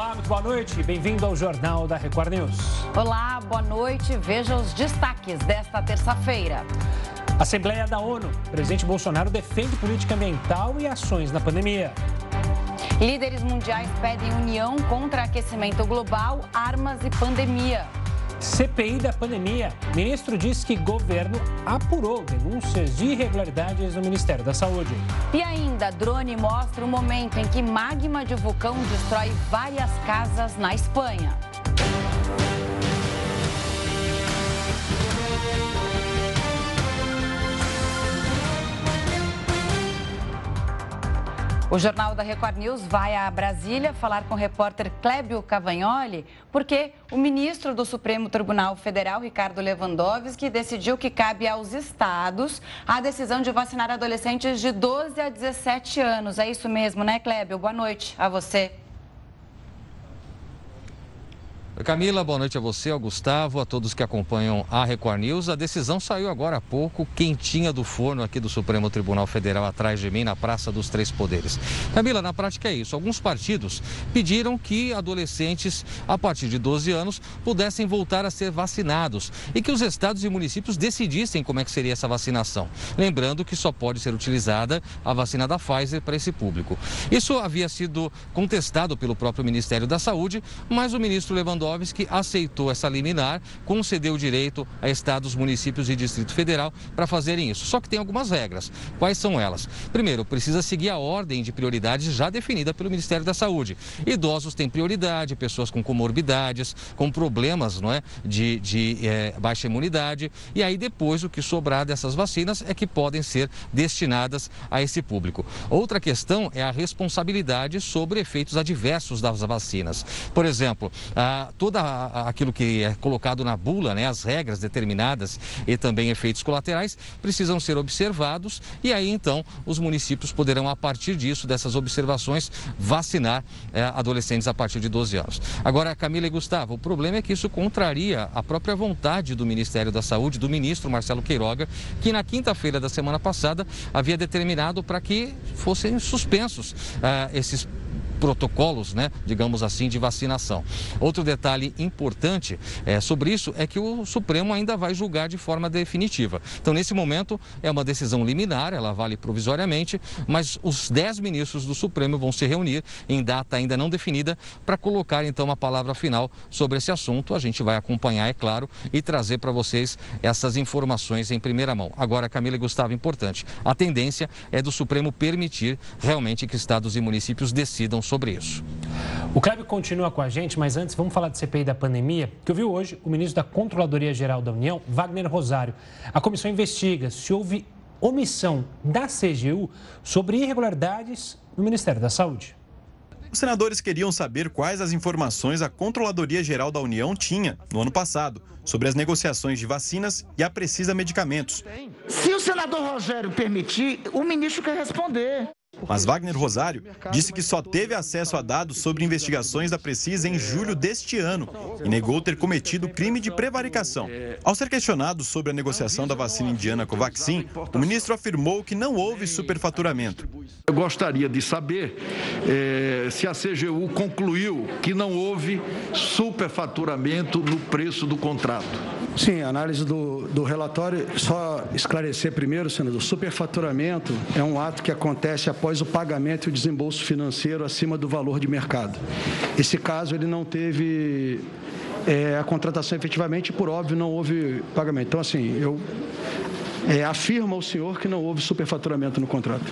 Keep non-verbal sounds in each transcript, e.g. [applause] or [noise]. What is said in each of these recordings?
Olá, muito boa noite. Bem-vindo ao Jornal da Record News. Olá, boa noite. Veja os destaques desta terça-feira. Assembleia da ONU. O presidente Bolsonaro defende política ambiental e ações na pandemia. Líderes mundiais pedem união contra aquecimento global, armas e pandemia. CPI da pandemia. Ministro diz que governo apurou denúncias de irregularidades no Ministério da Saúde. E ainda, drone mostra o momento em que magma de vulcão destrói várias casas na Espanha. O Jornal da Record News vai a Brasília falar com o repórter Clébio Cavagnoli, porque o ministro do Supremo Tribunal Federal, Ricardo Lewandowski, decidiu que cabe aos estados a decisão de vacinar adolescentes de 12 a 17 anos. É isso mesmo, né, Clébio? Boa noite a você. Camila, boa noite a você, ao Gustavo, a todos que acompanham a Record News. A decisão saiu agora há pouco, quentinha do forno aqui do Supremo Tribunal Federal, atrás de mim, na Praça dos Três Poderes. Camila, na prática é isso. Alguns partidos pediram que adolescentes a partir de 12 anos pudessem voltar a ser vacinados e que os estados e municípios decidissem como é que seria essa vacinação. Lembrando que só pode ser utilizada a vacina da Pfizer para esse público. Isso havia sido contestado pelo próprio Ministério da Saúde, mas o ministro Lewandowski Lewandowski aceitou essa liminar, concedeu o direito a estados, municípios e Distrito Federal para fazerem isso. Só que tem algumas regras. Quais são elas? Primeiro, precisa seguir a ordem de prioridades já definida pelo Ministério da Saúde. Idosos têm prioridade, pessoas com comorbidades, com problemas não é, de, de é, baixa imunidade. E aí depois o que sobrar dessas vacinas é que podem ser destinadas a esse público. Outra questão é a responsabilidade sobre efeitos adversos das vacinas. Por exemplo, a todo aquilo que é colocado na bula, né, as regras determinadas e também efeitos colaterais, precisam ser observados e aí então os municípios poderão, a partir disso, dessas observações, vacinar é, adolescentes a partir de 12 anos. Agora, Camila e Gustavo, o problema é que isso contraria a própria vontade do Ministério da Saúde, do ministro Marcelo Queiroga, que na quinta-feira da semana passada havia determinado para que fossem suspensos uh, esses protocolos, né, digamos assim, de vacinação. Outro detalhe importante é, sobre isso é que o Supremo ainda vai julgar de forma definitiva. Então, nesse momento, é uma decisão liminar, ela vale provisoriamente, mas os dez ministros do Supremo vão se reunir em data ainda não definida para colocar, então, a palavra final sobre esse assunto. A gente vai acompanhar, é claro, e trazer para vocês essas informações em primeira mão. Agora, Camila e Gustavo, importante, a tendência é do Supremo permitir realmente que estados e municípios decidam sobre isso. O Kleber continua com a gente, mas antes vamos falar de CPI da pandemia, que ouviu hoje o ministro da Controladoria Geral da União, Wagner Rosário. A comissão investiga se houve omissão da CGU sobre irregularidades no Ministério da Saúde. Os senadores queriam saber quais as informações a Controladoria Geral da União tinha, no ano passado, sobre as negociações de vacinas e a Precisa Medicamentos. Se o senador Rogério permitir, o ministro quer responder. Mas Wagner Rosário disse que só teve acesso a dados sobre investigações da Precisa em julho deste ano e negou ter cometido crime de prevaricação. Ao ser questionado sobre a negociação da vacina indiana Covaxin, o ministro afirmou que não houve superfaturamento. Eu gostaria de saber eh, se a CGU concluiu que não houve superfaturamento no preço do contrato. Sim, a análise do, do relatório, só esclarecer primeiro, senador, superfaturamento é um ato que acontece após o pagamento e o desembolso financeiro acima do valor de mercado. Esse caso, ele não teve é, a contratação efetivamente, por óbvio, não houve pagamento. Então, assim, eu é, afirma ao senhor que não houve superfaturamento no contrato.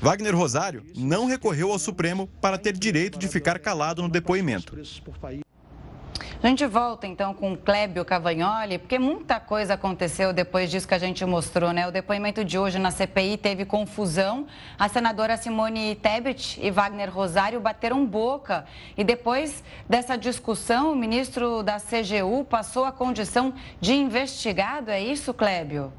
Wagner Rosário não recorreu ao Supremo para ter direito de ficar calado no depoimento. A gente volta então com o Clébio Cavagnoli, porque muita coisa aconteceu depois disso que a gente mostrou, né? O depoimento de hoje na CPI teve confusão. A senadora Simone Tebet e Wagner Rosário bateram boca. E depois dessa discussão, o ministro da CGU passou a condição de investigado. É isso, Clébio?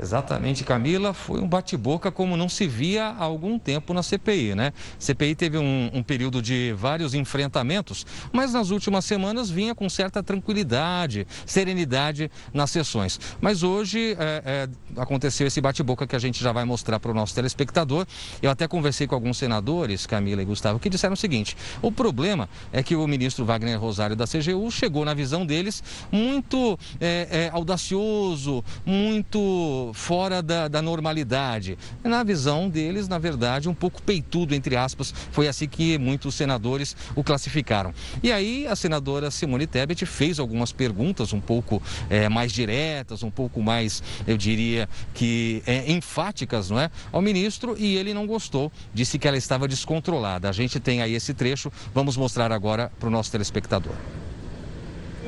Exatamente, Camila. Foi um bate-boca como não se via há algum tempo na CPI, né? A CPI teve um, um, período de vários enfrentamentos, mas nas últimas semanas vinha com certa tranquilidade, serenidade nas sessões. Mas hoje é, é, aconteceu esse bate-boca que a gente já vai mostrar para o nosso telespectador. Eu até conversei com alguns senadores, Camila e Gustavo, que disseram o seguinte: o problema é que o ministro Wagner Rosário da CGU chegou na visão deles muito é, audacioso, muito fora da, da normalidade. Na visão deles, na verdade, um pouco peitudo, entre aspas, foi assim que muitos senadores o classificaram. E aí a senadora Simone Tebet fez algumas perguntas um pouco é, mais diretas, um pouco mais, eu diria que é, enfáticas, não é? Ao ministro e ele não gostou, disse que ela estava descontrolada. A gente tem aí esse trecho, vamos mostrar agora para o nosso telespectador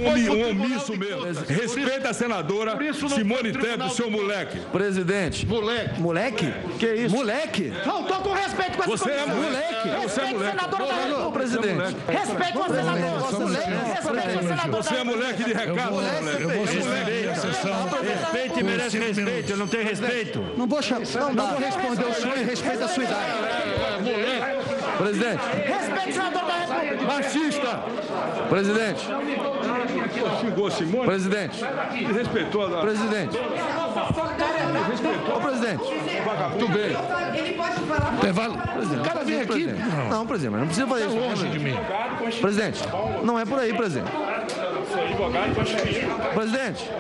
um omisso mesmo. Respeita a senadora Simone Tebet, seu moleque. Presidente. Moleque. Moleque? Que isso? Moleque? Não, tô com respeito com essa Você é moleque. Você é moleque. Senador presidente. Respeito o senador. Respeito o senador. Você é moleque de recado, moleque. Eu vou suspender a sessão. Respeito e merece respeito. Eu não tenho respeito. Não vou, não vou responder o senhor e respeito a sua idade. Moleque. Presidente. Respeite o senador da República. Machista. Presidente. Xingou Simone. Presidente. Respeitou a... Presidente. Respeitou. Ô, presidente. Tudo bem. Ele pode falar. Intervalo. O cara vem aqui. Não, presidente, mas não precisa fazer Tá isso. longe de mim. Presidente, não é por aí, presidente. Presidente.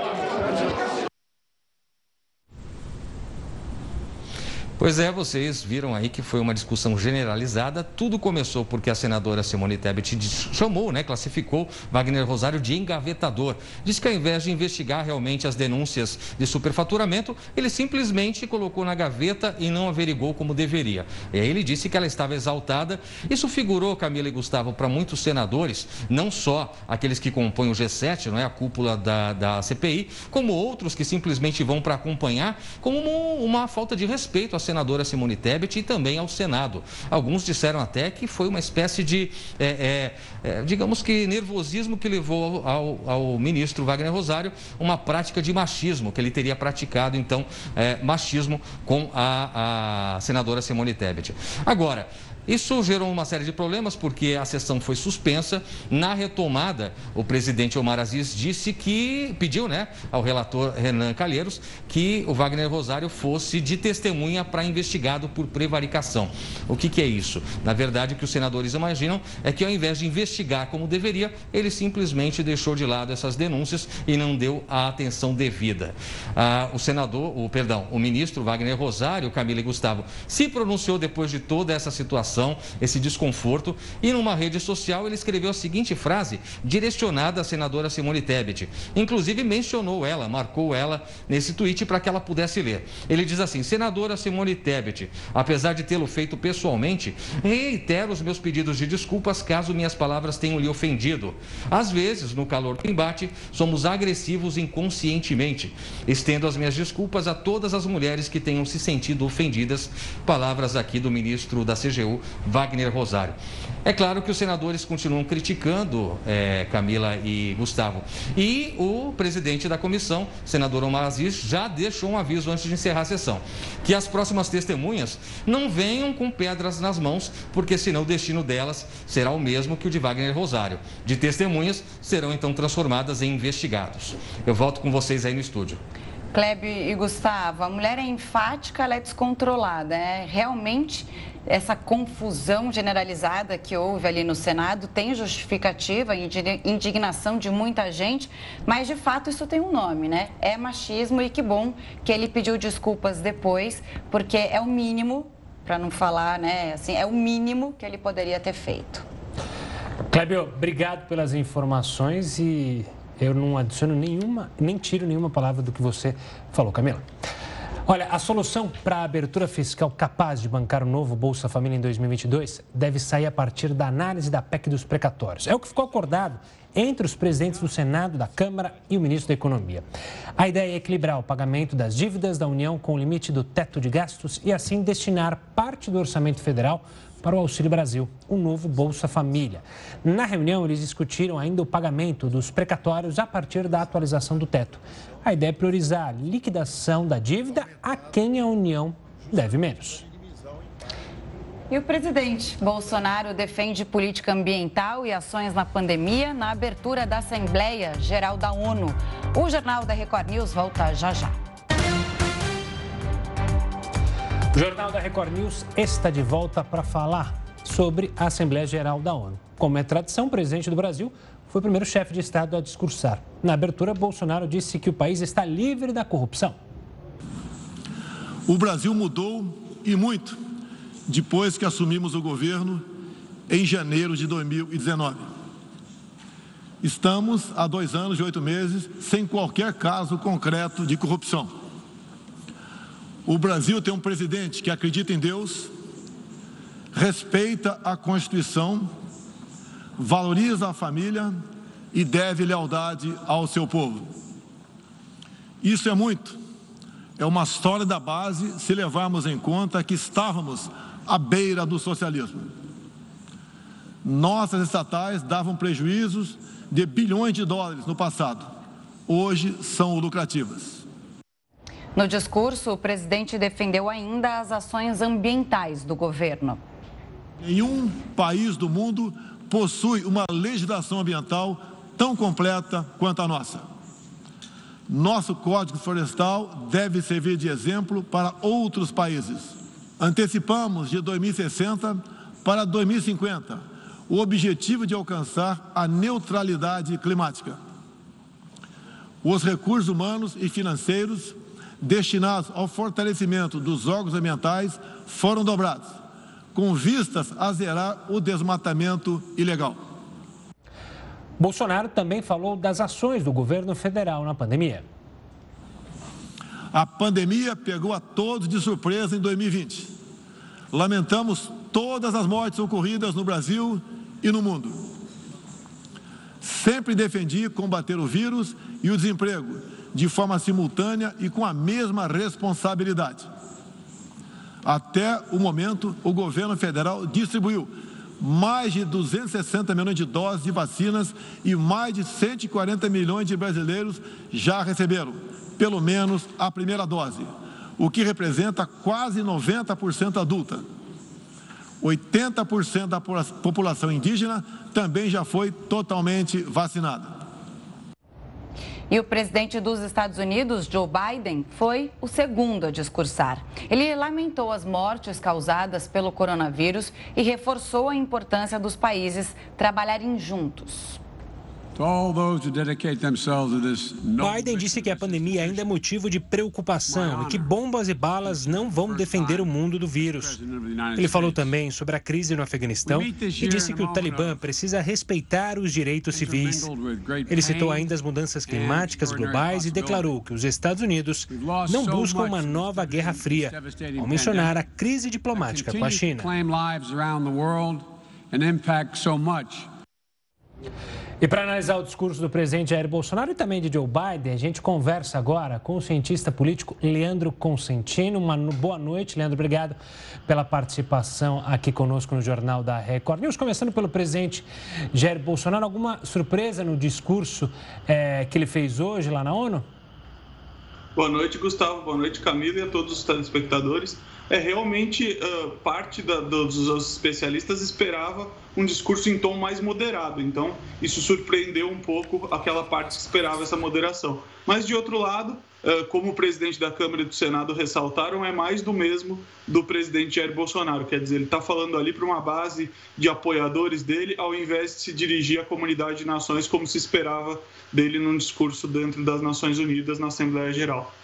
Pois é, vocês viram aí que foi uma discussão generalizada. Tudo começou porque a senadora Simone Tebet chamou, né, classificou Wagner Rosário de engavetador. Diz que ao invés de investigar realmente as denúncias de superfaturamento, ele simplesmente colocou na gaveta e não averigou como deveria. E aí ele disse que ela estava exaltada. Isso figurou, Camila e Gustavo, para muitos senadores, não só aqueles que compõem o G7, não é, a cúpula da, da CPI, como outros que simplesmente vão para acompanhar, como uma, uma falta de respeito à senadora Simone Tebet e também ao Senado. Alguns disseram até que foi uma espécie de, é, é, é, digamos que, nervosismo que levou ao, ao, ministro Wagner Rosário uma prática de machismo, que ele teria praticado, então, é, machismo com a, a senadora Simone Tebet. Agora, isso gerou uma série de problemas porque a sessão foi suspensa. Na retomada, o presidente Omar Aziz disse que pediu, né, ao relator Renan Calheiros que o Wagner Rosário fosse de testemunha para investigado por prevaricação. O que, que é isso? Na verdade, o que os senadores imaginam é que ao invés de investigar como deveria, ele simplesmente deixou de lado essas denúncias e não deu a atenção devida. Ah, o senador, o perdão, o ministro Wagner Rosário, Camila e Gustavo, se pronunciou depois de toda essa situação esse desconforto. E numa rede social ele escreveu a seguinte frase, direcionada à senadora Simone Tebet. Inclusive mencionou ela, marcou ela nesse tweet para que ela pudesse ler. Ele diz assim: Senadora Simone Tebet, apesar de tê-lo feito pessoalmente, reitero os meus pedidos de desculpas caso minhas palavras tenham lhe ofendido. Às vezes, no calor do embate, somos agressivos inconscientemente. Estendo as minhas desculpas a todas as mulheres que tenham se sentido ofendidas. Palavras aqui do ministro da CGU, Wagner Rosário. É claro que os senadores continuam criticando é, Camila e Gustavo. E o presidente da comissão, senador Omar Aziz, já deixou um aviso antes de encerrar a sessão: que as próximas testemunhas não venham com pedras nas mãos, porque senão o destino delas será o mesmo que o de Wagner Rosário. De testemunhas serão então transformadas em investigados. Eu volto com vocês aí no estúdio. Klebe e Gustavo, a mulher é enfática, ela é descontrolada. É realmente essa confusão generalizada que houve ali no Senado tem justificativa, indignação de muita gente, mas de fato isso tem um nome, né? É machismo e que bom que ele pediu desculpas depois, porque é o mínimo, para não falar, né? Assim, é o mínimo que ele poderia ter feito. Clébio, obrigado pelas informações e eu não adiciono nenhuma, nem tiro nenhuma palavra do que você falou, Camila. Olha, a solução para a abertura fiscal capaz de bancar o novo Bolsa Família em 2022 deve sair a partir da análise da PEC dos precatórios. É o que ficou acordado entre os presidentes do Senado, da Câmara e o ministro da Economia. A ideia é equilibrar o pagamento das dívidas da União com o limite do teto de gastos e assim destinar parte do orçamento federal para o Auxílio Brasil, o novo Bolsa Família. Na reunião, eles discutiram ainda o pagamento dos precatórios a partir da atualização do teto. A ideia é priorizar a liquidação da dívida a quem a União deve menos. E o presidente Bolsonaro defende política ambiental e ações na pandemia na abertura da Assembleia Geral da ONU. O Jornal da Record News volta já já. O Jornal da Record News está de volta para falar sobre a Assembleia Geral da ONU. Como é tradição, o presidente do Brasil foi o primeiro chefe de Estado a discursar. Na abertura, Bolsonaro disse que o país está livre da corrupção. O Brasil mudou e muito depois que assumimos o governo em janeiro de 2019. Estamos há dois anos e oito meses sem qualquer caso concreto de corrupção. O Brasil tem um presidente que acredita em Deus, respeita a Constituição, valoriza a família e deve lealdade ao seu povo. Isso é muito. É uma sólida base se levarmos em conta que estávamos à beira do socialismo. Nossas estatais davam prejuízos de bilhões de dólares no passado. Hoje são lucrativas. No discurso, o presidente defendeu ainda as ações ambientais do governo. Nenhum país do mundo possui uma legislação ambiental tão completa quanto a nossa. Nosso Código Florestal deve servir de exemplo para outros países Antecipamos de 2060 para 2050 o objetivo de alcançar a neutralidade climática. Os recursos humanos e financeiros destinados ao fortalecimento dos órgãos ambientais foram dobrados, com vistas a zerar o desmatamento ilegal. Bolsonaro também falou das ações do governo federal na pandemia. A pandemia pegou a todos de surpresa em 2020. Lamentamos todas as mortes ocorridas no Brasil e no mundo. Sempre defendi combater o vírus e o desemprego de forma simultânea e com a mesma responsabilidade. Até o momento, o governo federal distribuiu mais de 260 milhões de doses de vacinas e mais de 140 milhões de brasileiros já receberam pelo menos a primeira dose, o que representa quase 90% adulta. 80% da população indígena também já foi totalmente vacinada. E o presidente dos Estados Unidos, Joe Biden, foi o segundo a discursar. Ele lamentou as mortes causadas pelo coronavírus e reforçou a importância dos países trabalharem juntos. Biden disse que a pandemia ainda é motivo de preocupação e que bombas e balas não vão defender o mundo do vírus. Ele falou também sobre a crise no Afeganistão e disse que o Talibã precisa respeitar os direitos civis. Ele citou ainda as mudanças climáticas globais e declarou que os Estados Unidos não buscam uma nova guerra fria, ao mencionar a crise diplomática com a China. E para analisar o discurso do presidente Jair Bolsonaro e também de Joe Biden, a gente conversa agora com o cientista político Leandro Consentino. Uma boa noite, Leandro. Obrigado pela participação aqui conosco no Jornal da Record News. Começando pelo presidente Jair Bolsonaro, alguma surpresa no discurso é, que ele fez hoje lá na ONU? Boa noite, Gustavo. Boa noite, Camila e a todos os telespectadores é realmente uh, parte da, dos, dos especialistas esperava um discurso em tom mais moderado. Então, isso surpreendeu um pouco aquela parte que esperava essa moderação. Mas, de outro lado, uh, como o presidente da Câmara e do Senado ressaltaram, é mais do mesmo do presidente Jair Bolsonaro. Quer dizer, ele está falando ali para uma base de apoiadores dele, ao invés de se dirigir à comunidade de nações como se esperava dele num discurso dentro das Nações Unidas na Assembleia Geral.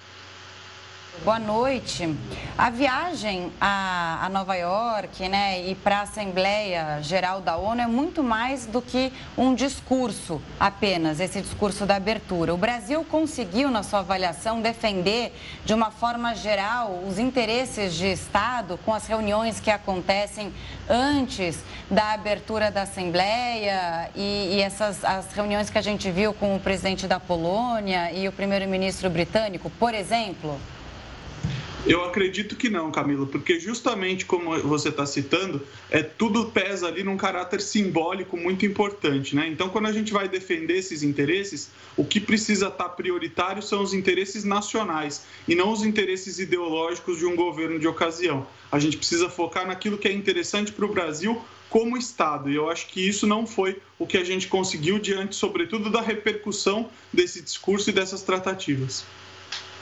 Boa noite. A viagem a, a Nova York né, e para a Assembleia Geral da ONU é muito mais do que um discurso apenas, esse discurso da abertura. O Brasil conseguiu, na sua avaliação, defender de uma forma geral os interesses de Estado com as reuniões que acontecem antes da abertura da Assembleia e, e essas as reuniões que a gente viu com o presidente da Polônia e o primeiro-ministro britânico, por exemplo? Eu acredito que não, Camila, porque justamente como você está citando, é tudo pesa ali num caráter simbólico muito importante, né? Então, quando a gente vai defender esses interesses, o que precisa estar tá prioritário são os interesses nacionais e não os interesses ideológicos de um governo de ocasião. A gente precisa focar naquilo que é interessante para o Brasil como Estado. E eu acho que isso não foi o que a gente conseguiu diante, sobretudo, da repercussão desse discurso e dessas tratativas.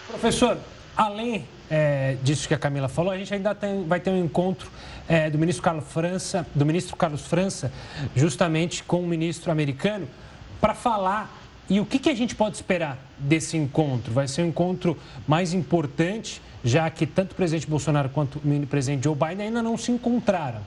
Professor, além é, disso que a Camila falou, a gente ainda tem, vai ter um encontro é, do ministro Carlos França, do ministro Carlos França, justamente com o ministro americano, para falar e o que, que a gente pode esperar desse encontro. Vai ser um encontro mais importante, já que tanto o presidente Bolsonaro quanto o presidente Joe Biden ainda não se encontraram.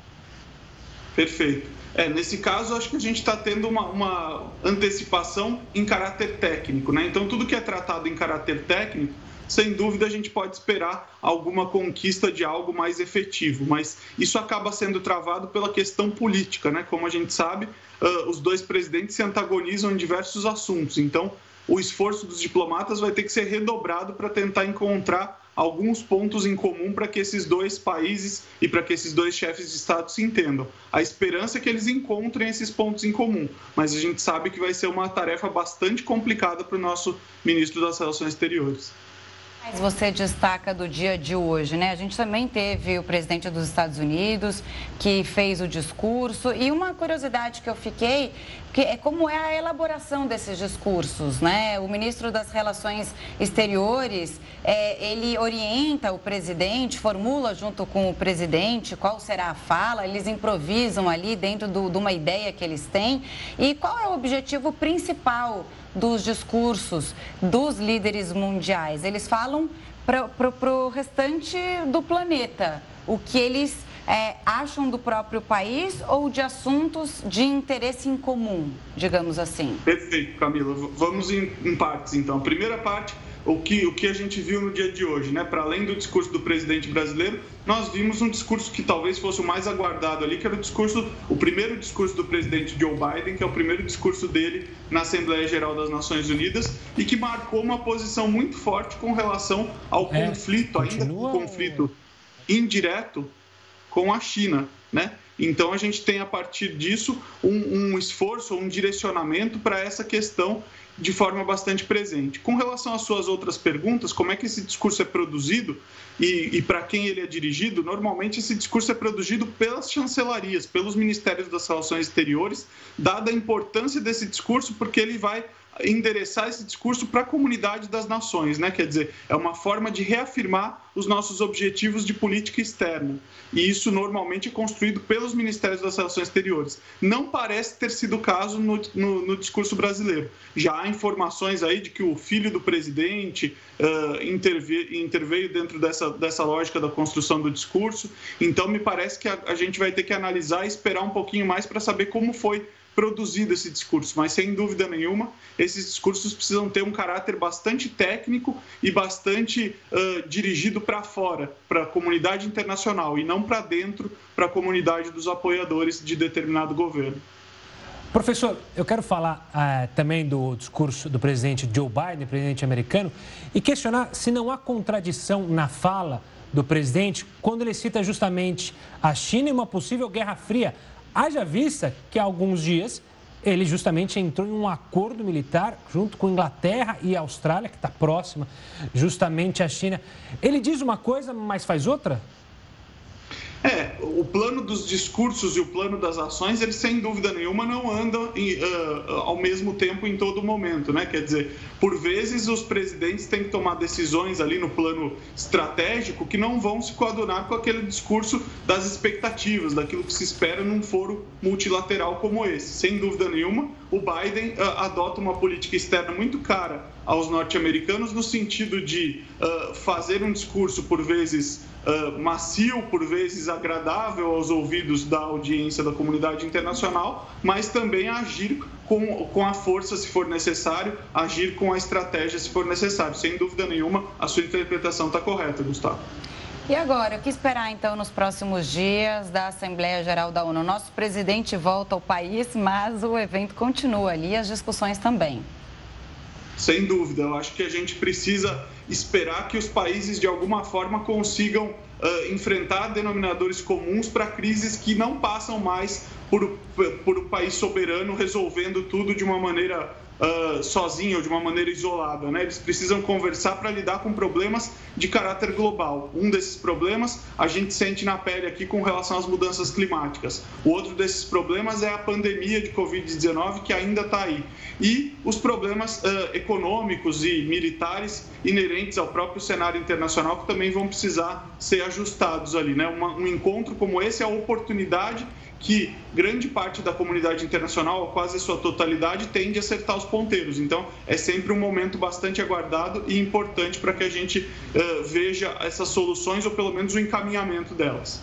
Perfeito. É, nesse caso, acho que a gente está tendo uma, uma antecipação em caráter técnico, né? Então, tudo que é tratado em caráter técnico sem dúvida a gente pode esperar alguma conquista de algo mais efetivo, mas isso acaba sendo travado pela questão política, né? Como a gente sabe, os dois presidentes se antagonizam em diversos assuntos, então o esforço dos diplomatas vai ter que ser redobrado para tentar encontrar alguns pontos em comum para que esses dois países e para que esses dois chefes de Estado se entendam. A esperança é que eles encontrem esses pontos em comum, mas a gente sabe que vai ser uma tarefa bastante complicada para o nosso ministro das Relações Exteriores você destaca do dia de hoje, né? A gente também teve o presidente dos Estados Unidos que fez o discurso e uma curiosidade que eu fiquei que é como é a elaboração desses discursos, né? O ministro das Relações Exteriores é, ele orienta o presidente, formula junto com o presidente qual será a fala, eles improvisam ali dentro do, de uma ideia que eles têm e qual é o objetivo principal dos discursos dos líderes mundiais. Eles falam para o restante do planeta o que eles é, acham do próprio país ou de assuntos de interesse em comum, digamos assim? Perfeito, Camila. Vamos em, em partes, então. Primeira parte o que, o que a gente viu no dia de hoje, né? Para além do discurso do presidente brasileiro, nós vimos um discurso que talvez fosse o mais aguardado ali, que era o discurso, o primeiro discurso do presidente Joe Biden, que é o primeiro discurso dele na Assembleia Geral das Nações Unidas e que marcou uma posição muito forte com relação ao é, conflito, ainda um conflito indireto com a China, né? Então a gente tem a partir disso um, um esforço, um direcionamento para essa questão de forma bastante presente. Com relação às suas outras perguntas, como é que esse discurso é produzido e, e para quem ele é dirigido? Normalmente esse discurso é produzido pelas chancelarias, pelos ministérios das relações exteriores, dada a importância desse discurso, porque ele vai endereçar esse discurso para a comunidade das nações, né? Quer dizer, é uma forma de reafirmar os nossos objetivos de política externa. E isso normalmente é construído pelos ministérios das relações exteriores. Não parece ter sido o caso no, no, no discurso brasileiro. Já há informações aí de que o filho do presidente uh, interveio, interveio dentro dessa, dessa lógica da construção do discurso. Então, me parece que a, a gente vai ter que analisar e esperar um pouquinho mais para saber como foi produzido esse discurso, mas sem dúvida nenhuma, esses discursos precisam ter um caráter bastante técnico e bastante uh, dirigido para fora, para a comunidade internacional, e não para dentro, para a comunidade dos apoiadores de determinado governo. Professor, eu quero falar uh, também do discurso do presidente Joe Biden, presidente americano, e questionar se não há contradição na fala do presidente quando ele cita justamente a China e uma possível guerra fria Haja vista que há alguns dias ele justamente entrou em um acordo militar junto com Inglaterra e Austrália, que está próxima justamente à China. Ele diz uma coisa, mas faz outra? É, o plano dos discursos e o plano das ações, eles sem dúvida nenhuma não andam em, uh, ao mesmo tempo em todo momento, né? Quer dizer, por vezes os presidentes têm que tomar decisões ali no plano estratégico que não vão se coadunar com aquele discurso das expectativas, daquilo que se espera num foro multilateral como esse. Sem dúvida nenhuma, o Biden uh, adota uma política externa muito cara aos norte-americanos no sentido de uh, fazer um discurso por vezes uh, macio, por vezes agradável aos ouvidos da audiência da comunidade internacional, mas também agir com, com a força se for necessário, agir com a estratégia se for necessário. Sem dúvida nenhuma, a sua interpretação está correta, Gustavo. E agora, o que esperar então nos próximos dias da Assembleia Geral da ONU? Nosso presidente volta ao país, mas o evento continua ali, as discussões também. sem dúvida. Eu acho que a gente precisa esperar que os países, de alguma forma, consigam uh, enfrentar denominadores comuns para crises que não passam mais por, por um país soberano resolvendo tudo de uma maneira uh, sozinho ou de uma maneira isolada. Né? Eles precisam conversar para lidar com problemas de caráter global. Um desses problemas a gente sente na pele aqui com relação às mudanças climáticas. O outro desses problemas é a pandemia de Covid-19 que ainda está aí. E os problemas uh, econômicos e militares inerentes ao próprio cenário internacional que também vão precisar ser ajustados ali. Né? Uma, um encontro como esse é a oportunidade que grande parte da comunidade internacional, quase a sua totalidade, tende a acertar os ponteiros. Então, é sempre um momento bastante aguardado e importante para que a gente uh, veja essas soluções ou pelo menos o encaminhamento delas.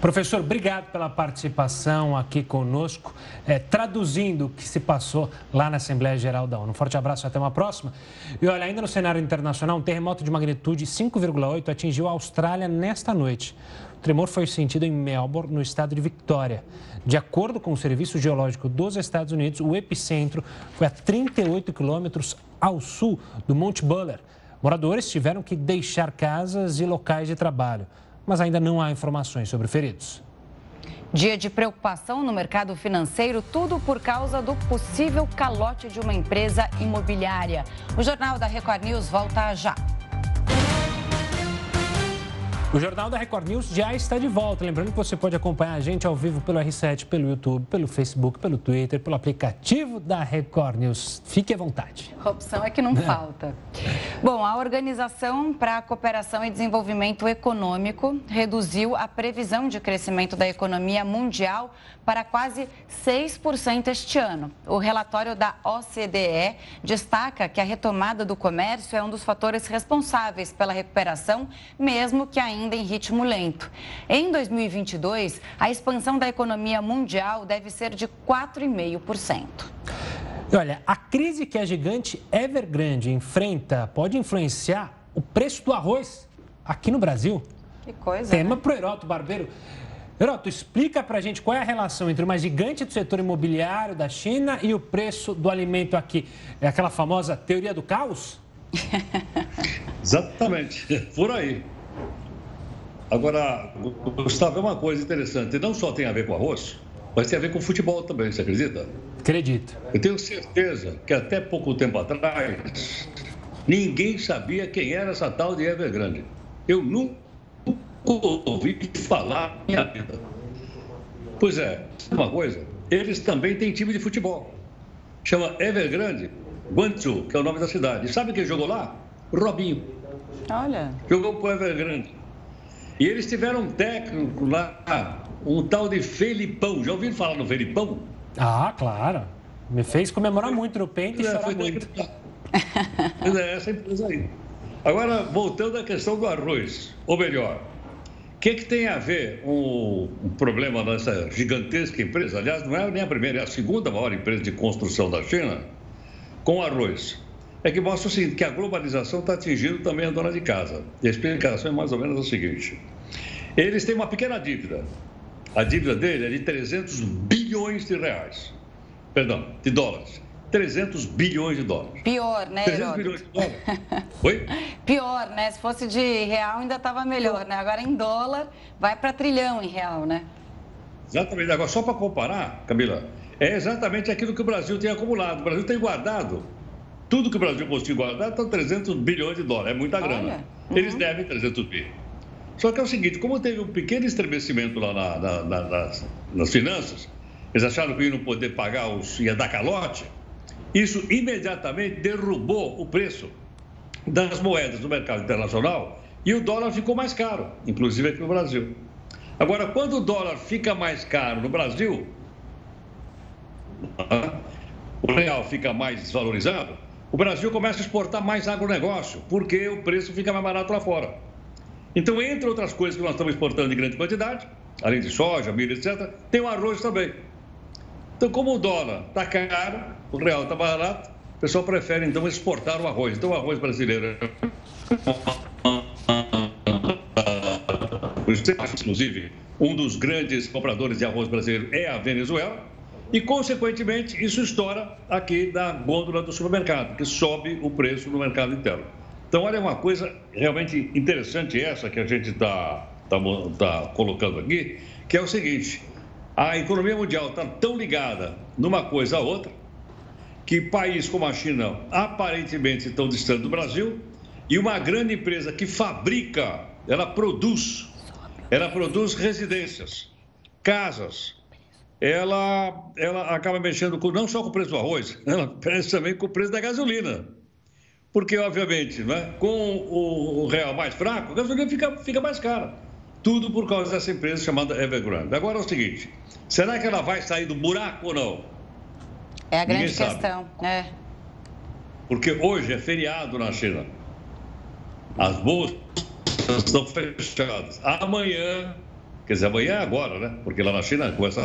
Professor, obrigado pela participação aqui conosco, é, traduzindo o que se passou lá na Assembleia Geral da ONU. Um forte abraço até uma próxima. E olha, ainda no cenário internacional, um terremoto de magnitude 5,8 atingiu a Austrália nesta noite. O tremor foi sentido em Melbourne, no estado de Victoria. De acordo com o Serviço Geológico dos Estados Unidos, o epicentro foi a 38 quilômetros ao sul do Monte Buller. Moradores tiveram que deixar casas e locais de trabalho, mas ainda não há informações sobre feridos. Dia de preocupação no mercado financeiro, tudo por causa do possível calote de uma empresa imobiliária. O Jornal da Record News volta já. O Jornal da Record News já está de volta. Lembrando que você pode acompanhar a gente ao vivo pelo R7, pelo YouTube, pelo Facebook, pelo Twitter, pelo aplicativo da Record News. Fique à vontade. A opção é que não [laughs] falta. Bom, a Organização para a Cooperação e Desenvolvimento Econômico reduziu a previsão de crescimento da economia mundial para quase 6% este ano. O relatório da OCDE destaca que a retomada do comércio é um dos fatores responsáveis pela recuperação, mesmo que ainda em ritmo lento. Em 2022, a expansão da economia mundial deve ser de 4,5%. Olha, a crise que a gigante Evergrande enfrenta pode influenciar o preço do arroz aqui no Brasil. Que coisa. Tema né? para o Heroto Barbeiro. Heroto, explica para a gente qual é a relação entre uma gigante do setor imobiliário da China e o preço do alimento aqui. É aquela famosa teoria do caos? [laughs] Exatamente, por aí. Agora, Gustavo, é uma coisa interessante. Não só tem a ver com arroz, mas tem a ver com futebol também, você acredita? Acredito. Eu tenho certeza que até pouco tempo atrás, ninguém sabia quem era essa tal de Evergrande. Eu nunca ouvi falar na minha vida. Pois é, uma coisa, eles também têm time de futebol. Chama Evergrande Guangzhou, que é o nome da cidade. E sabe quem jogou lá? Robinho. Olha. Jogou pro Evergrande. E eles tiveram um técnico lá, um tal de Felipão. Já ouviram falar no Felipão? Ah, claro. Me fez comemorar muito no pente e é, chorar muito. É, essa empresa aí. Agora, voltando à questão do arroz, ou melhor, o que, que tem a ver um, um problema dessa gigantesca empresa? Aliás, não é nem a primeira, é a segunda maior empresa de construção da China, com arroz. É que mostra o seguinte, que a globalização está atingindo também a dona de casa. E a explicação é mais ou menos a seguinte. Eles têm uma pequena dívida. A dívida dele é de 300 bilhões de reais. Perdão, de dólares. 300 bilhões de dólares. Pior, né, 300 bilhões de dólares. [laughs] Oi? Pior, né? Se fosse de real ainda estava melhor, né? Agora em dólar vai para trilhão em real, né? Exatamente. Agora, só para comparar, Camila, é exatamente aquilo que o Brasil tem acumulado. O Brasil tem guardado. Tudo que o Brasil conseguiu guardar estão 300 bilhões de dólares. É muita grana. Uhum. Eles devem 300 bilhões. Só que é o seguinte, como teve um pequeno estremecimento lá na, na, na, nas, nas finanças, eles acharam que iam poder pagar os... ia dar calote, isso imediatamente derrubou o preço das moedas no mercado internacional e o dólar ficou mais caro, inclusive aqui no Brasil. Agora, quando o dólar fica mais caro no Brasil, o real fica mais desvalorizado, o Brasil começa a exportar mais agronegócio, porque o preço fica mais barato lá fora. Então, entre outras coisas que nós estamos exportando em grande quantidade, além de soja, milho, etc., tem o arroz também. Então, como o dólar está caro, o real está barato, o pessoal prefere então exportar o arroz. Então, o arroz brasileiro inclusive, um dos grandes compradores de arroz brasileiro é a Venezuela. E, consequentemente, isso estoura aqui na gôndola do supermercado, que sobe o preço no mercado interno. Então, olha, uma coisa realmente interessante essa que a gente está tá, tá colocando aqui, que é o seguinte: a economia mundial está tão ligada numa coisa a outra, que países como a China aparentemente estão distante do Brasil, e uma grande empresa que fabrica, ela produz, ela produz residências, casas, ela, ela acaba mexendo com, não só com o preço do arroz, [laughs] ela mexe também com o preço da gasolina. Porque, obviamente, né, com o, o real mais fraco, a gasolina fica, fica mais cara. Tudo por causa dessa empresa chamada Evergrande. Agora é o seguinte: será que ela vai sair do buraco ou não? É a grande Ninguém questão, né? Porque hoje é feriado na China. As bolsas estão fechadas. Amanhã Quer dizer, amanhã é agora, né? Porque lá na China começa,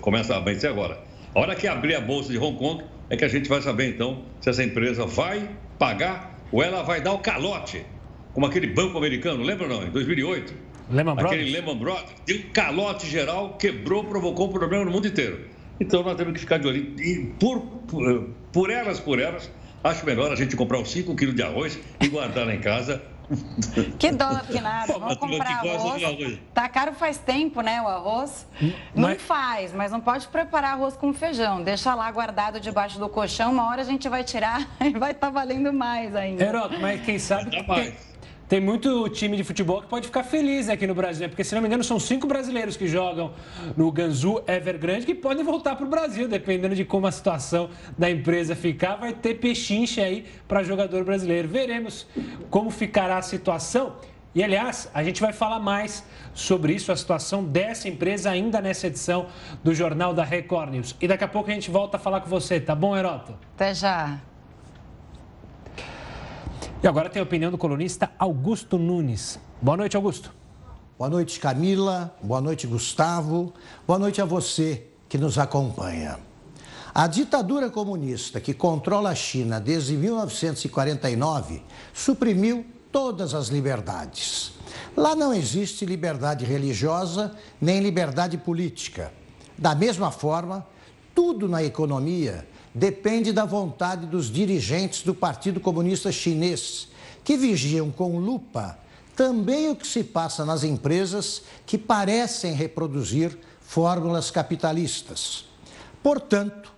começa a amanhecer agora. A hora que abrir a bolsa de Hong Kong é que a gente vai saber, então, se essa empresa vai pagar ou ela vai dar o calote, como aquele banco americano, lembra não? Em 2008. Lehman Brothers? Aquele Lehman Brothers deu calote geral, quebrou, provocou um problema no mundo inteiro. Então nós temos que ficar de olho. E por, por, por elas, por elas, acho melhor a gente comprar uns 5 quilos de arroz e guardar lá em casa [laughs] que dólar que nada, vamos comprar arroz. Tá caro faz tempo, né, o arroz. Não mas... faz, mas não pode preparar arroz com feijão. Deixa lá guardado debaixo do colchão, uma hora a gente vai tirar [laughs] e vai estar tá valendo mais ainda. Heroto, mas quem sabe... Tem muito time de futebol que pode ficar feliz aqui no Brasil, né? porque se não me engano são cinco brasileiros que jogam no Ganzu Evergrande que podem voltar para o Brasil, dependendo de como a situação da empresa ficar, vai ter pechinche aí para jogador brasileiro. Veremos como ficará a situação. E aliás, a gente vai falar mais sobre isso, a situação dessa empresa ainda nessa edição do Jornal da Record News. E daqui a pouco a gente volta a falar com você, tá bom, Heroto? Até já. E agora tem a opinião do colunista Augusto Nunes. Boa noite, Augusto. Boa noite, Camila. Boa noite, Gustavo. Boa noite a você que nos acompanha. A ditadura comunista que controla a China desde 1949 suprimiu todas as liberdades. Lá não existe liberdade religiosa nem liberdade política. Da mesma forma, tudo na economia depende da vontade dos dirigentes do Partido Comunista Chinês, que vigiam com lupa também o que se passa nas empresas que parecem reproduzir fórmulas capitalistas. Portanto,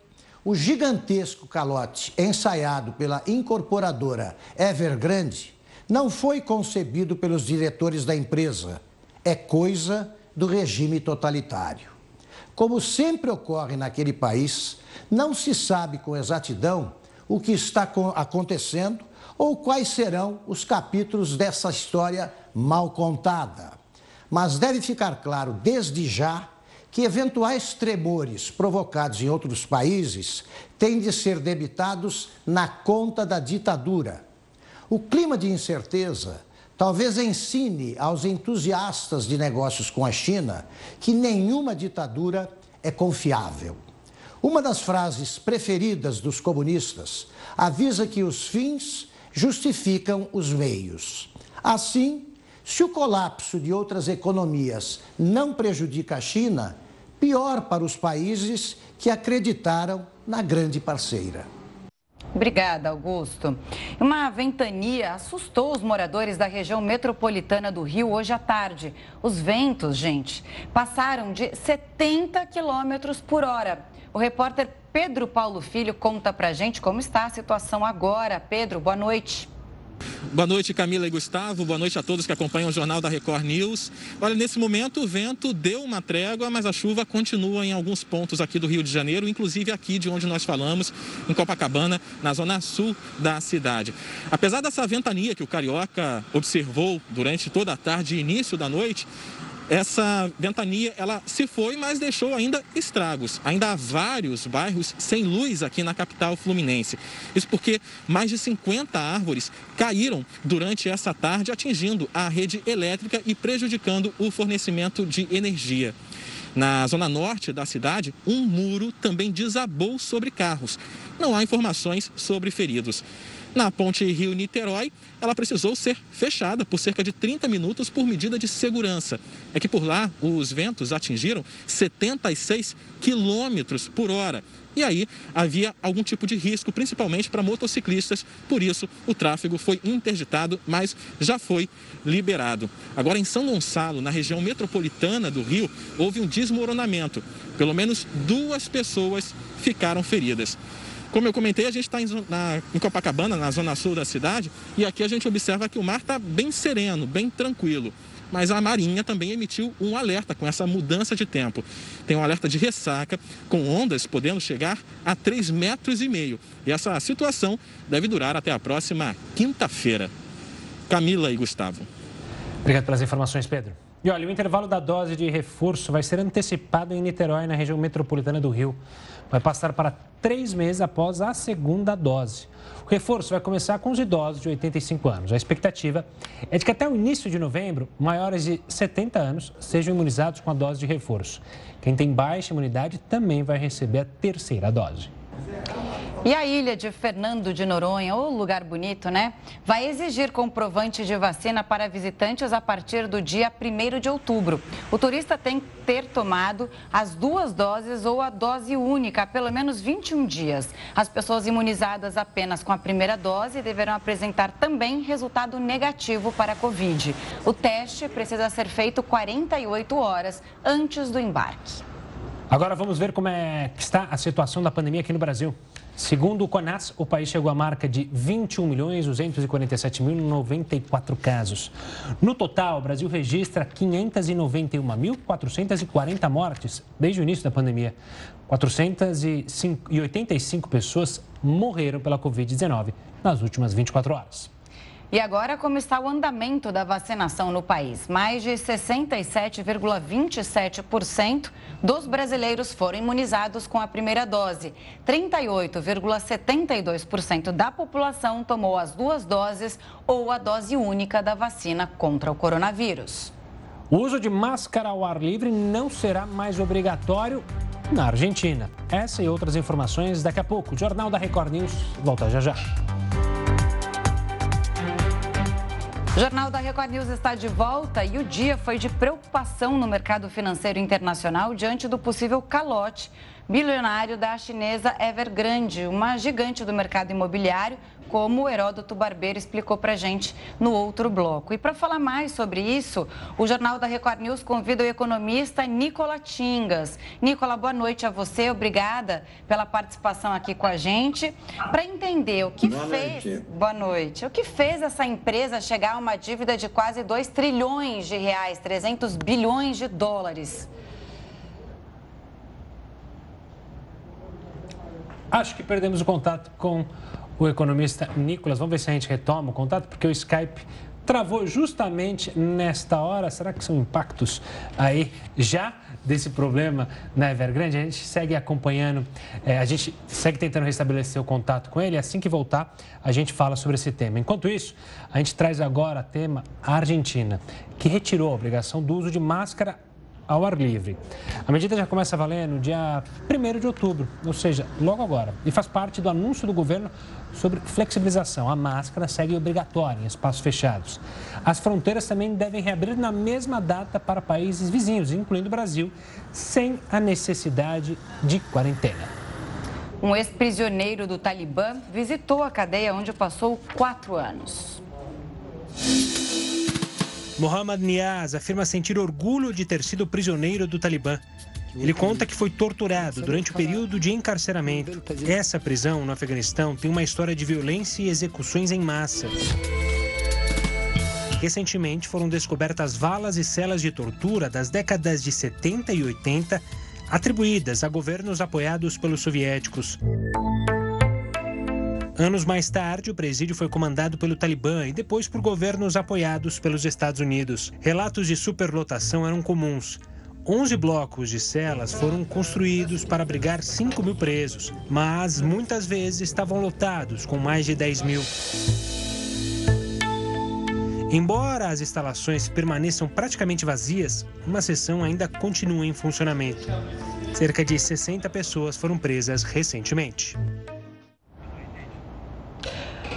o gigantesco calote ensaiado pela incorporadora Evergrande não foi concebido pelos diretores da empresa, é coisa do regime totalitário. Como sempre ocorre naquele país, não se sabe com exatidão o que está acontecendo ou quais serão os capítulos dessa história mal contada. Mas deve ficar claro desde já que eventuais tremores provocados em outros países têm de ser debitados na conta da ditadura. O clima de incerteza talvez ensine aos entusiastas de negócios com a China que nenhuma ditadura é confiável. Uma das frases preferidas dos comunistas avisa que os fins justificam os meios. Assim, se o colapso de outras economias não prejudica a China, pior para os países que acreditaram na grande parceira. Obrigada, Augusto. Uma ventania assustou os moradores da região metropolitana do Rio hoje à tarde. Os ventos, gente, passaram de 70 quilômetros por hora. O repórter Pedro Paulo Filho conta pra gente como está a situação agora. Pedro, boa noite. Boa noite, Camila e Gustavo. Boa noite a todos que acompanham o Jornal da Record News. Olha, nesse momento o vento deu uma trégua, mas a chuva continua em alguns pontos aqui do Rio de Janeiro, inclusive aqui de onde nós falamos, em Copacabana, na zona sul da cidade. Apesar dessa ventania que o Carioca observou durante toda a tarde e início da noite, essa ventania ela se foi, mas deixou ainda estragos. Ainda há vários bairros sem luz aqui na capital fluminense. Isso porque mais de 50 árvores caíram durante essa tarde, atingindo a rede elétrica e prejudicando o fornecimento de energia. Na zona norte da cidade, um muro também desabou sobre carros. Não há informações sobre feridos. Na ponte Rio-Niterói, ela precisou ser fechada por cerca de 30 minutos por medida de segurança. É que por lá os ventos atingiram 76 quilômetros por hora. E aí havia algum tipo de risco, principalmente para motociclistas, por isso o tráfego foi interditado, mas já foi liberado. Agora em São Gonçalo, na região metropolitana do Rio, houve um desmoronamento. Pelo menos duas pessoas ficaram feridas. Como eu comentei, a gente está em, em, Copacabana, na zona sul da cidade, e aqui a gente observa que o mar está bem sereno, bem tranquilo. Mas a Marinha também emitiu um alerta com essa mudança de tempo. Tem um alerta de ressaca, com ondas podendo chegar a 3,5 metros. E, meio. e essa situação deve durar até a próxima quinta-feira. Camila e Gustavo. Obrigado pelas informações, Pedro. E olha, o intervalo da dose de reforço vai ser antecipado em Niterói, na região metropolitana do Rio vai passar para três meses após a segunda dose. O reforço vai começar com os idosos de 85 anos. A expectativa é de que até o início de novembro, maiores de 70 anos sejam imunizados com a dose de reforço. Quem tem baixa imunidade também vai receber a terceira dose. E a ilha de Fernando de Noronha, o lugar bonito, né? Vai exigir comprovante de vacina para visitantes a partir do dia 1 de outubro. O turista tem que ter tomado as duas doses ou a dose única pelo menos 21 dias. As pessoas imunizadas apenas com a primeira dose deverão apresentar também resultado negativo para a Covid. O teste precisa ser feito 48 horas antes do embarque. Agora vamos ver como é que está a situação da pandemia aqui no Brasil. Segundo o CONAS, o país chegou à marca de 21.247.094 casos. No total, o Brasil registra 591.440 mortes desde o início da pandemia. 485 pessoas morreram pela Covid-19 nas últimas 24 horas. E agora, como está o andamento da vacinação no país? Mais de 67,27% dos brasileiros foram imunizados com a primeira dose. 38,72% da população tomou as duas doses ou a dose única da vacina contra o coronavírus. O uso de máscara ao ar livre não será mais obrigatório na Argentina. Essa e outras informações daqui a pouco. O Jornal da Record News volta já já. O Jornal da Record News está de volta e o dia foi de preocupação no mercado financeiro internacional diante do possível calote. Bilionário da chinesa Evergrande, uma gigante do mercado imobiliário, como o Heródoto Barbeiro explicou para gente no outro bloco. E para falar mais sobre isso, o Jornal da Record News convida o economista Nicola Tingas. Nicola, boa noite a você, obrigada pela participação aqui com a gente. Para entender o que boa fez... Noite. Boa noite. O que fez essa empresa chegar a uma dívida de quase 2 trilhões de reais, 300 bilhões de dólares? Acho que perdemos o contato com o economista Nicolas. Vamos ver se a gente retoma o contato, porque o Skype travou justamente nesta hora. Será que são impactos aí já desse problema na Evergrande? A gente segue acompanhando, é, a gente segue tentando restabelecer o contato com ele. Assim que voltar, a gente fala sobre esse tema. Enquanto isso, a gente traz agora tema Argentina, que retirou a obrigação do uso de máscara ao ar livre. A medida já começa a valer no dia 1 de outubro, ou seja, logo agora, e faz parte do anúncio do governo sobre flexibilização. A máscara segue obrigatória em espaços fechados. As fronteiras também devem reabrir na mesma data para países vizinhos, incluindo o Brasil, sem a necessidade de quarentena. Um ex-prisioneiro do Talibã visitou a cadeia onde passou quatro anos. Mohammad Niaz afirma sentir orgulho de ter sido prisioneiro do Talibã. Ele conta que foi torturado durante o período de encarceramento. Essa prisão no Afeganistão tem uma história de violência e execuções em massa. Recentemente foram descobertas valas e celas de tortura das décadas de 70 e 80, atribuídas a governos apoiados pelos soviéticos. Anos mais tarde, o presídio foi comandado pelo Talibã e depois por governos apoiados pelos Estados Unidos. Relatos de superlotação eram comuns. 11 blocos de celas foram construídos para abrigar 5 mil presos, mas muitas vezes estavam lotados, com mais de 10 mil. Embora as instalações permaneçam praticamente vazias, uma seção ainda continua em funcionamento. Cerca de 60 pessoas foram presas recentemente.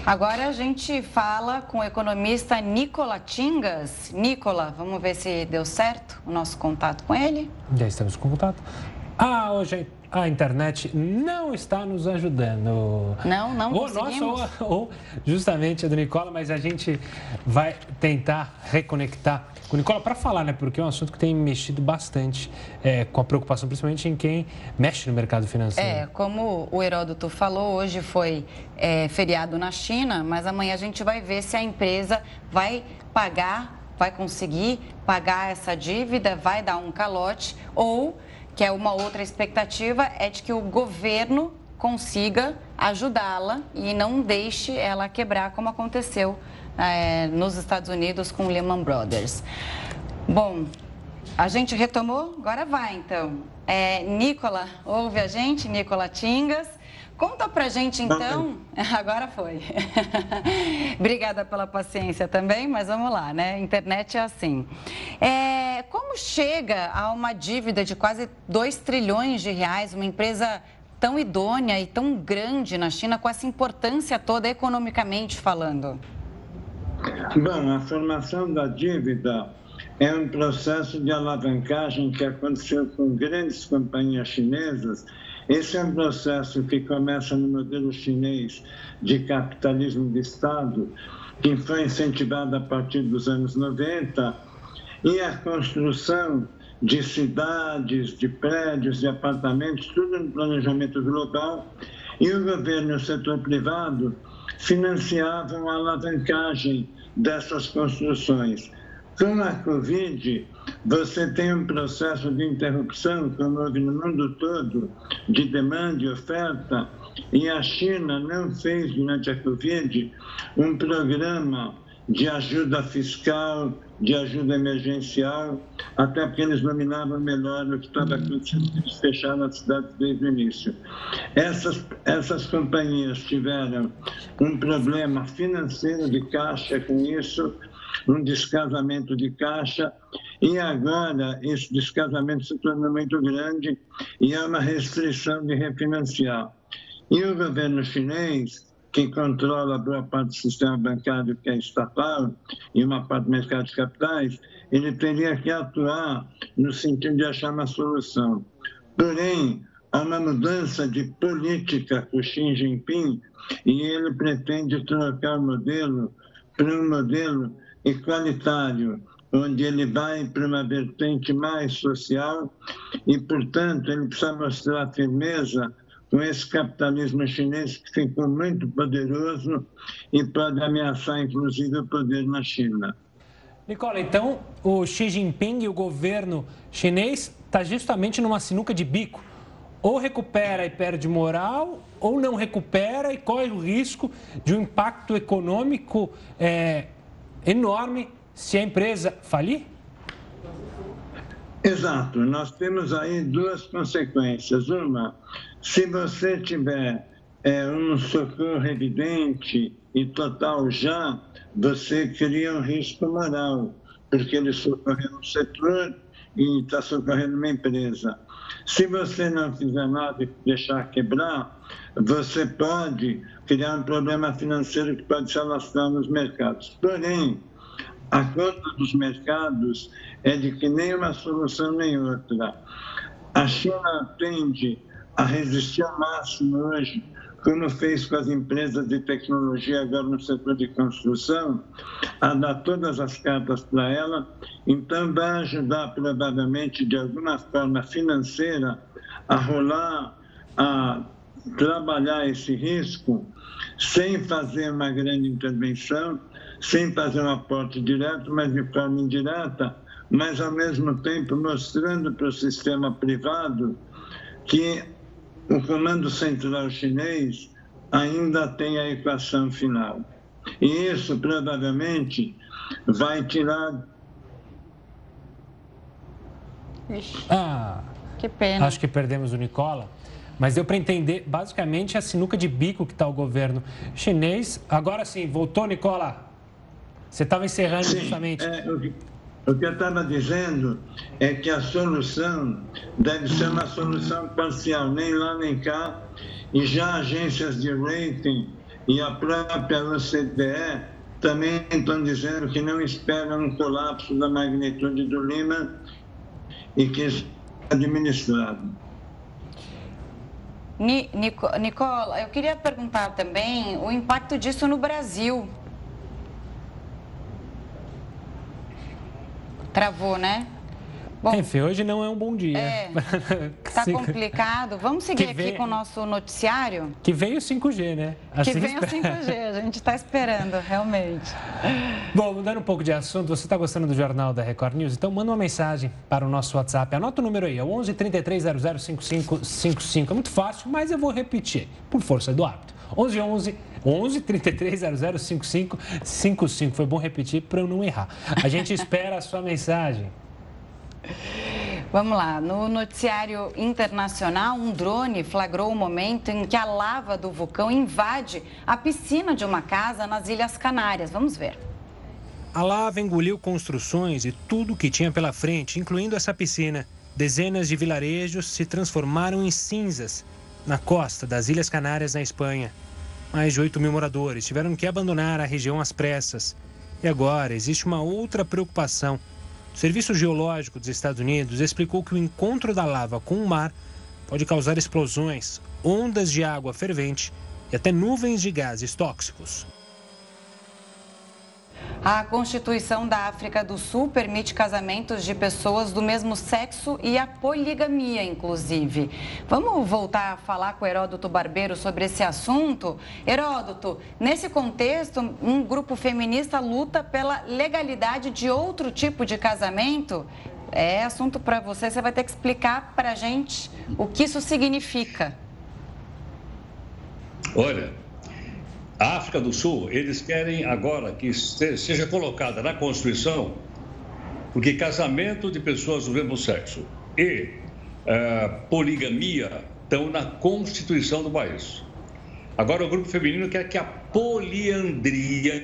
Agora a gente fala com o economista Nicola Tingas. Nicola, vamos ver se deu certo o nosso contato com ele? Já estamos com contato. Ah, hoje a internet não está nos ajudando. Não, não ou conseguimos. Nossa, ou, ou justamente a do Nicola, mas a gente vai tentar reconectar com o Nicola para falar, né? Porque é um assunto que tem mexido bastante é, com a preocupação, principalmente em quem mexe no mercado financeiro. É, como o Heródoto falou, hoje foi é, feriado na China, mas amanhã a gente vai ver se a empresa vai pagar, vai conseguir pagar essa dívida, vai dar um calote ou que é uma outra expectativa, é de que o governo consiga ajudá-la e não deixe ela quebrar, como aconteceu é, nos Estados Unidos com Lehman Brothers. Bom, a gente retomou? Agora vai, então. É, Nicola, ouve a gente? Nicola Tingas. Conta pra gente então. [laughs] Agora foi. [laughs] Obrigada pela paciência também, mas vamos lá, né? Internet é assim. É, como chega a uma dívida de quase 2 trilhões de reais, uma empresa tão idônea e tão grande na China, com essa importância toda economicamente falando? Bom, a formação da dívida é um processo de alavancagem que aconteceu com grandes companhias chinesas esse é um processo que começa no modelo chinês de capitalismo de Estado, que foi incentivado a partir dos anos 90, e a construção de cidades, de prédios, de apartamentos, tudo no planejamento global, e o governo e o setor privado financiavam a alavancagem dessas construções. Com a Covid, você tem um processo de interrupção, como houve no mundo todo, de demanda e oferta, e a China não fez, durante a Covid, um programa de ajuda fiscal, de ajuda emergencial, até porque eles dominavam melhor o que estava acontecendo, eles fecharam a cidade desde o início. Essas, essas companhias tiveram um problema financeiro de caixa com isso, um descasamento de caixa, e agora esse descasamento se tornou muito grande e há uma restrição de refinanciar. E o governo chinês, que controla boa parte do sistema bancário que é estatal e uma parte do mercado de capitais, ele teria que atuar no sentido de achar uma solução. Porém, há uma mudança de política com Xi Jinping e ele pretende trocar o modelo para um modelo igualitário, onde ele vai para uma vertente mais social e, portanto, ele precisa mostrar firmeza com esse capitalismo chinês que ficou muito poderoso e pode ameaçar, inclusive, o poder na China. Nicola, então o Xi Jinping e o governo chinês está justamente numa sinuca de bico. Ou recupera e perde moral, ou não recupera e corre o risco de um impacto econômico é, enorme se a empresa falir? Exato. Nós temos aí duas consequências. Uma, se você tiver é, um socorro evidente e total já, você cria um risco moral, porque ele socorreu um setor e está socorrendo uma empresa. Se você não fizer nada e deixar quebrar, você pode criar um problema financeiro que pode se alastrar nos mercados. Porém, a conta dos mercados é de que nem uma solução nem outra. A China tende a resistir ao máximo hoje, como fez com as empresas de tecnologia agora no setor de construção, a dar todas as cartas para ela, então vai ajudar provavelmente de alguma forma financeira a rolar, a trabalhar esse risco sem fazer uma grande intervenção, sem fazer um aporte direto, mas de forma indireta, mas ao mesmo tempo mostrando para o sistema privado que o comando central chinês ainda tem a equação final. E isso provavelmente vai tirar. Ah, que pena. Acho que perdemos o Nicola. Mas deu para entender basicamente a sinuca de bico que está o governo chinês. Agora sim, voltou, Nicola? Você estava encerrando sim, justamente. É, o, que, o que eu estava dizendo é que a solução deve ser uma solução parcial, nem lá nem cá. E já agências de rating e a própria OCDE também estão dizendo que não esperam um colapso da magnitude do Lima e que isso é administrado. Nicola, eu queria perguntar também o impacto disso no Brasil. Travou, né? Bom, Enfim, hoje não é um bom dia. É, [laughs] tá complicado. Vamos seguir aqui vem, com o nosso noticiário? Que vem o 5G, né? Assim que vem o 5G, a [laughs] gente está esperando, realmente. Bom, mudando um pouco de assunto, você está gostando do Jornal da Record News? Então manda uma mensagem para o nosso WhatsApp. Anota o número aí, é o 11 33 5555. É muito fácil, mas eu vou repetir, por força do hábito. 11 11 11 33 00 55 55. Foi bom repetir para eu não errar. A gente [laughs] espera a sua mensagem. Vamos lá, no noticiário internacional, um drone flagrou o momento em que a lava do vulcão invade a piscina de uma casa nas Ilhas Canárias. Vamos ver. A lava engoliu construções e tudo que tinha pela frente, incluindo essa piscina. Dezenas de vilarejos se transformaram em cinzas na costa das Ilhas Canárias, na Espanha. Mais de 8 mil moradores tiveram que abandonar a região às pressas. E agora existe uma outra preocupação o Serviço Geológico dos Estados Unidos explicou que o encontro da lava com o mar pode causar explosões, ondas de água fervente e até nuvens de gases tóxicos. A Constituição da África do Sul permite casamentos de pessoas do mesmo sexo e a poligamia, inclusive. Vamos voltar a falar com Heródoto Barbeiro sobre esse assunto? Heródoto, nesse contexto, um grupo feminista luta pela legalidade de outro tipo de casamento. É assunto para você, você vai ter que explicar para a gente o que isso significa. Olha, a África do Sul, eles querem agora que seja colocada na Constituição, porque casamento de pessoas do mesmo sexo e uh, poligamia estão na Constituição do país. Agora, o grupo feminino quer que a poliandria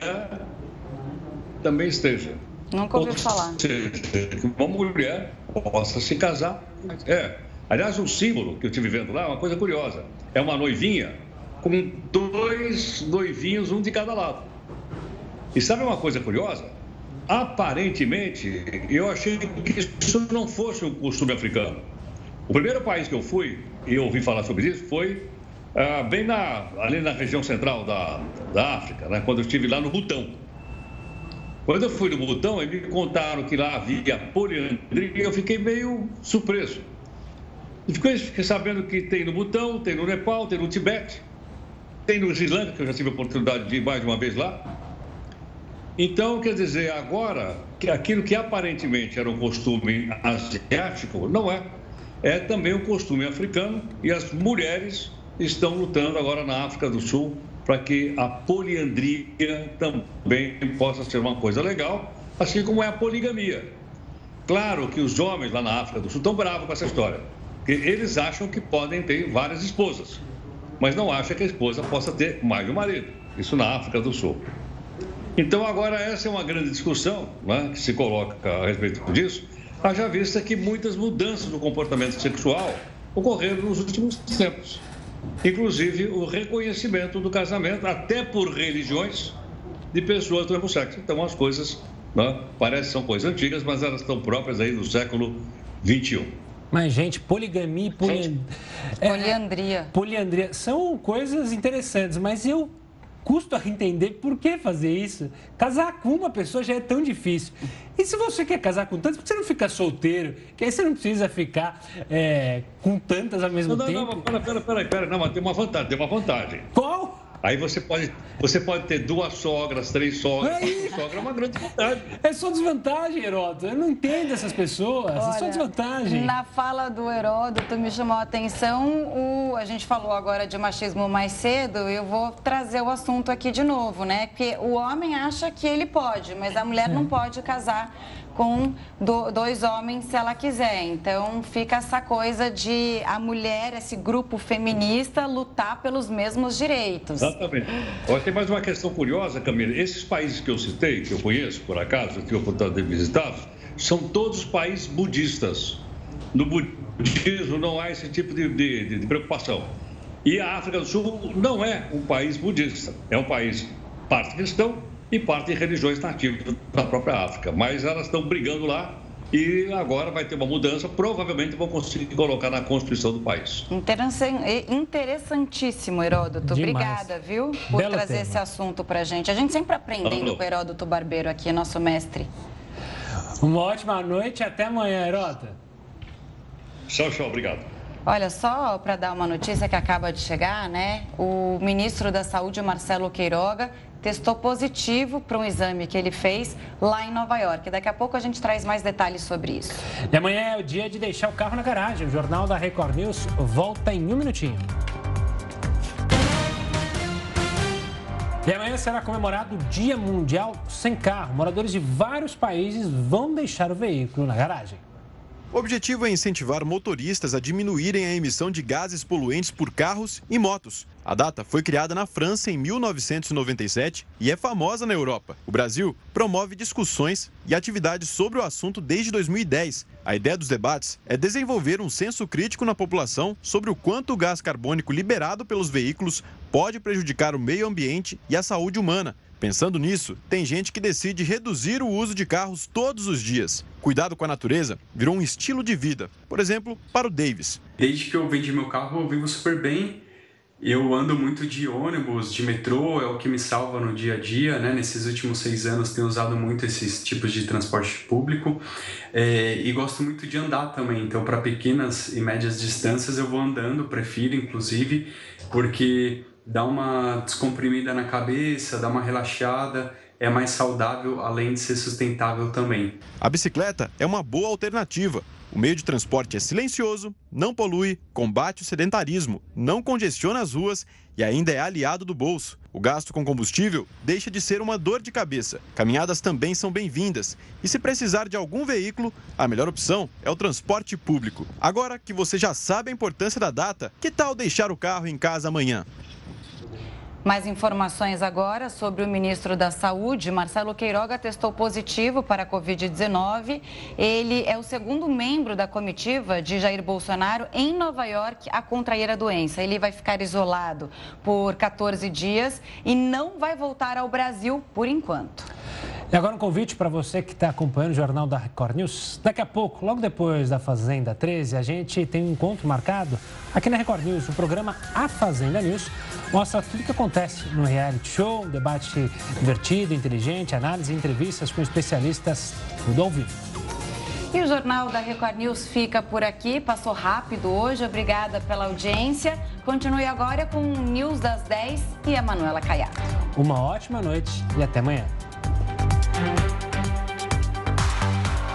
também esteja. Nunca ouvi falar. Seja, que uma mulher possa se casar. É. Aliás, o símbolo que eu estive vendo lá é uma coisa curiosa. É uma noivinha com dois noivinhos, um de cada lado. E sabe uma coisa curiosa? Aparentemente, eu achei que isso não fosse um costume africano. O primeiro país que eu fui, e eu ouvi falar sobre isso, foi ah, bem na, ali na região central da, da África, né? quando eu estive lá no Butão. Quando eu fui no Butão, eles me contaram que lá havia poliandria e eu fiquei meio surpreso. E fiquei sabendo que tem no Butão, tem no Nepal, tem no Tibete. Tem no Lanka, que eu já tive a oportunidade de ir mais uma vez lá. Então, quer dizer, agora, que aquilo que aparentemente era um costume asiático, não é. É também um costume africano e as mulheres estão lutando agora na África do Sul para que a poliandria também possa ser uma coisa legal, assim como é a poligamia. Claro que os homens lá na África do Sul estão bravos com essa história, porque eles acham que podem ter várias esposas mas não acha que a esposa possa ter mais de um marido. Isso na África do Sul. Então, agora, essa é uma grande discussão né, que se coloca a respeito disso, haja vista que muitas mudanças no comportamento sexual ocorreram nos últimos tempos. Inclusive, o reconhecimento do casamento, até por religiões, de pessoas do mesmo sexo. Então, as coisas né, parecem são coisas antigas, mas elas estão próprias aí do século XXI. Mas, gente, poligamia e poli... é, poliandria. Poliandria são coisas interessantes, mas eu custo a entender por que fazer isso. Casar com uma pessoa já é tão difícil. E se você quer casar com tantas, por que você não fica solteiro? Que aí você não precisa ficar é, com tantas ao mesmo não, tempo. Não, não, pera, pera, pera, pera, não, mas tem uma vantagem, tem uma vantagem. Qual? Aí você pode, você pode ter duas sogras, três sogras. É sogra é uma grande vantagem. É só desvantagem, Heródoto. Eu não entendo essas pessoas. Olha, é só desvantagem. Na fala do Heródoto me chamou a atenção. O, a gente falou agora de machismo mais cedo. Eu vou trazer o assunto aqui de novo, né? Porque o homem acha que ele pode, mas a mulher não pode casar com do, dois homens se ela quiser. Então fica essa coisa de a mulher, esse grupo feminista, lutar pelos mesmos direitos. Exatamente. Olha, tem mais uma questão curiosa, Camila. Esses países que eu citei, que eu conheço, por acaso, eu a oportunidade de visitá-los, são todos países budistas. No budismo não há esse tipo de, de, de preocupação. E a África do Sul não é um país budista, é um país parte cristão e parte de religiões nativas da própria África. Mas elas estão brigando lá e agora vai ter uma mudança, provavelmente vão conseguir colocar na Constituição do país. Interessantíssimo, Heródoto. Demais. Obrigada, viu, por Belo trazer tema. esse assunto para gente. A gente sempre aprendendo Alô. com o Heródoto Barbeiro aqui, nosso mestre. Uma ótima noite e até amanhã, Heródoto. Tchau, tchau. Obrigado. Olha, só para dar uma notícia que acaba de chegar, né? O ministro da Saúde, Marcelo Queiroga, testou positivo para um exame que ele fez lá em Nova York. Daqui a pouco a gente traz mais detalhes sobre isso. E amanhã é o dia de deixar o carro na garagem. O Jornal da Record News volta em um minutinho. E amanhã será comemorado o Dia Mundial Sem Carro. Moradores de vários países vão deixar o veículo na garagem. O objetivo é incentivar motoristas a diminuírem a emissão de gases poluentes por carros e motos. A data foi criada na França em 1997 e é famosa na Europa. O Brasil promove discussões e atividades sobre o assunto desde 2010. A ideia dos debates é desenvolver um senso crítico na população sobre o quanto o gás carbônico liberado pelos veículos pode prejudicar o meio ambiente e a saúde humana. Pensando nisso, tem gente que decide reduzir o uso de carros todos os dias. Cuidado com a natureza virou um estilo de vida. Por exemplo, para o Davis. Desde que eu vendi meu carro, eu vivo super bem. Eu ando muito de ônibus, de metrô, é o que me salva no dia a dia. Né? Nesses últimos seis anos, tenho usado muito esses tipos de transporte público é, e gosto muito de andar também. Então, para pequenas e médias distâncias, eu vou andando, prefiro inclusive, porque dá uma descomprimida na cabeça, dá uma relaxada, é mais saudável, além de ser sustentável também. A bicicleta é uma boa alternativa. O meio de transporte é silencioso, não polui, combate o sedentarismo, não congestiona as ruas e ainda é aliado do bolso. O gasto com combustível deixa de ser uma dor de cabeça. Caminhadas também são bem-vindas. E se precisar de algum veículo, a melhor opção é o transporte público. Agora que você já sabe a importância da data, que tal deixar o carro em casa amanhã? Mais informações agora sobre o ministro da Saúde, Marcelo Queiroga, testou positivo para a Covid-19. Ele é o segundo membro da comitiva de Jair Bolsonaro em Nova York a contrair a doença. Ele vai ficar isolado por 14 dias e não vai voltar ao Brasil por enquanto. E agora um convite para você que está acompanhando o Jornal da Record News. Daqui a pouco, logo depois da Fazenda 13, a gente tem um encontro marcado aqui na Record News. O programa A Fazenda News mostra tudo que acontece no reality show, um debate divertido, inteligente, análise e entrevistas com especialistas, tudo ao vivo. E o Jornal da Record News fica por aqui. Passou rápido hoje. Obrigada pela audiência. Continue agora com o News das 10 e a Manuela Caiado. Uma ótima noite e até amanhã.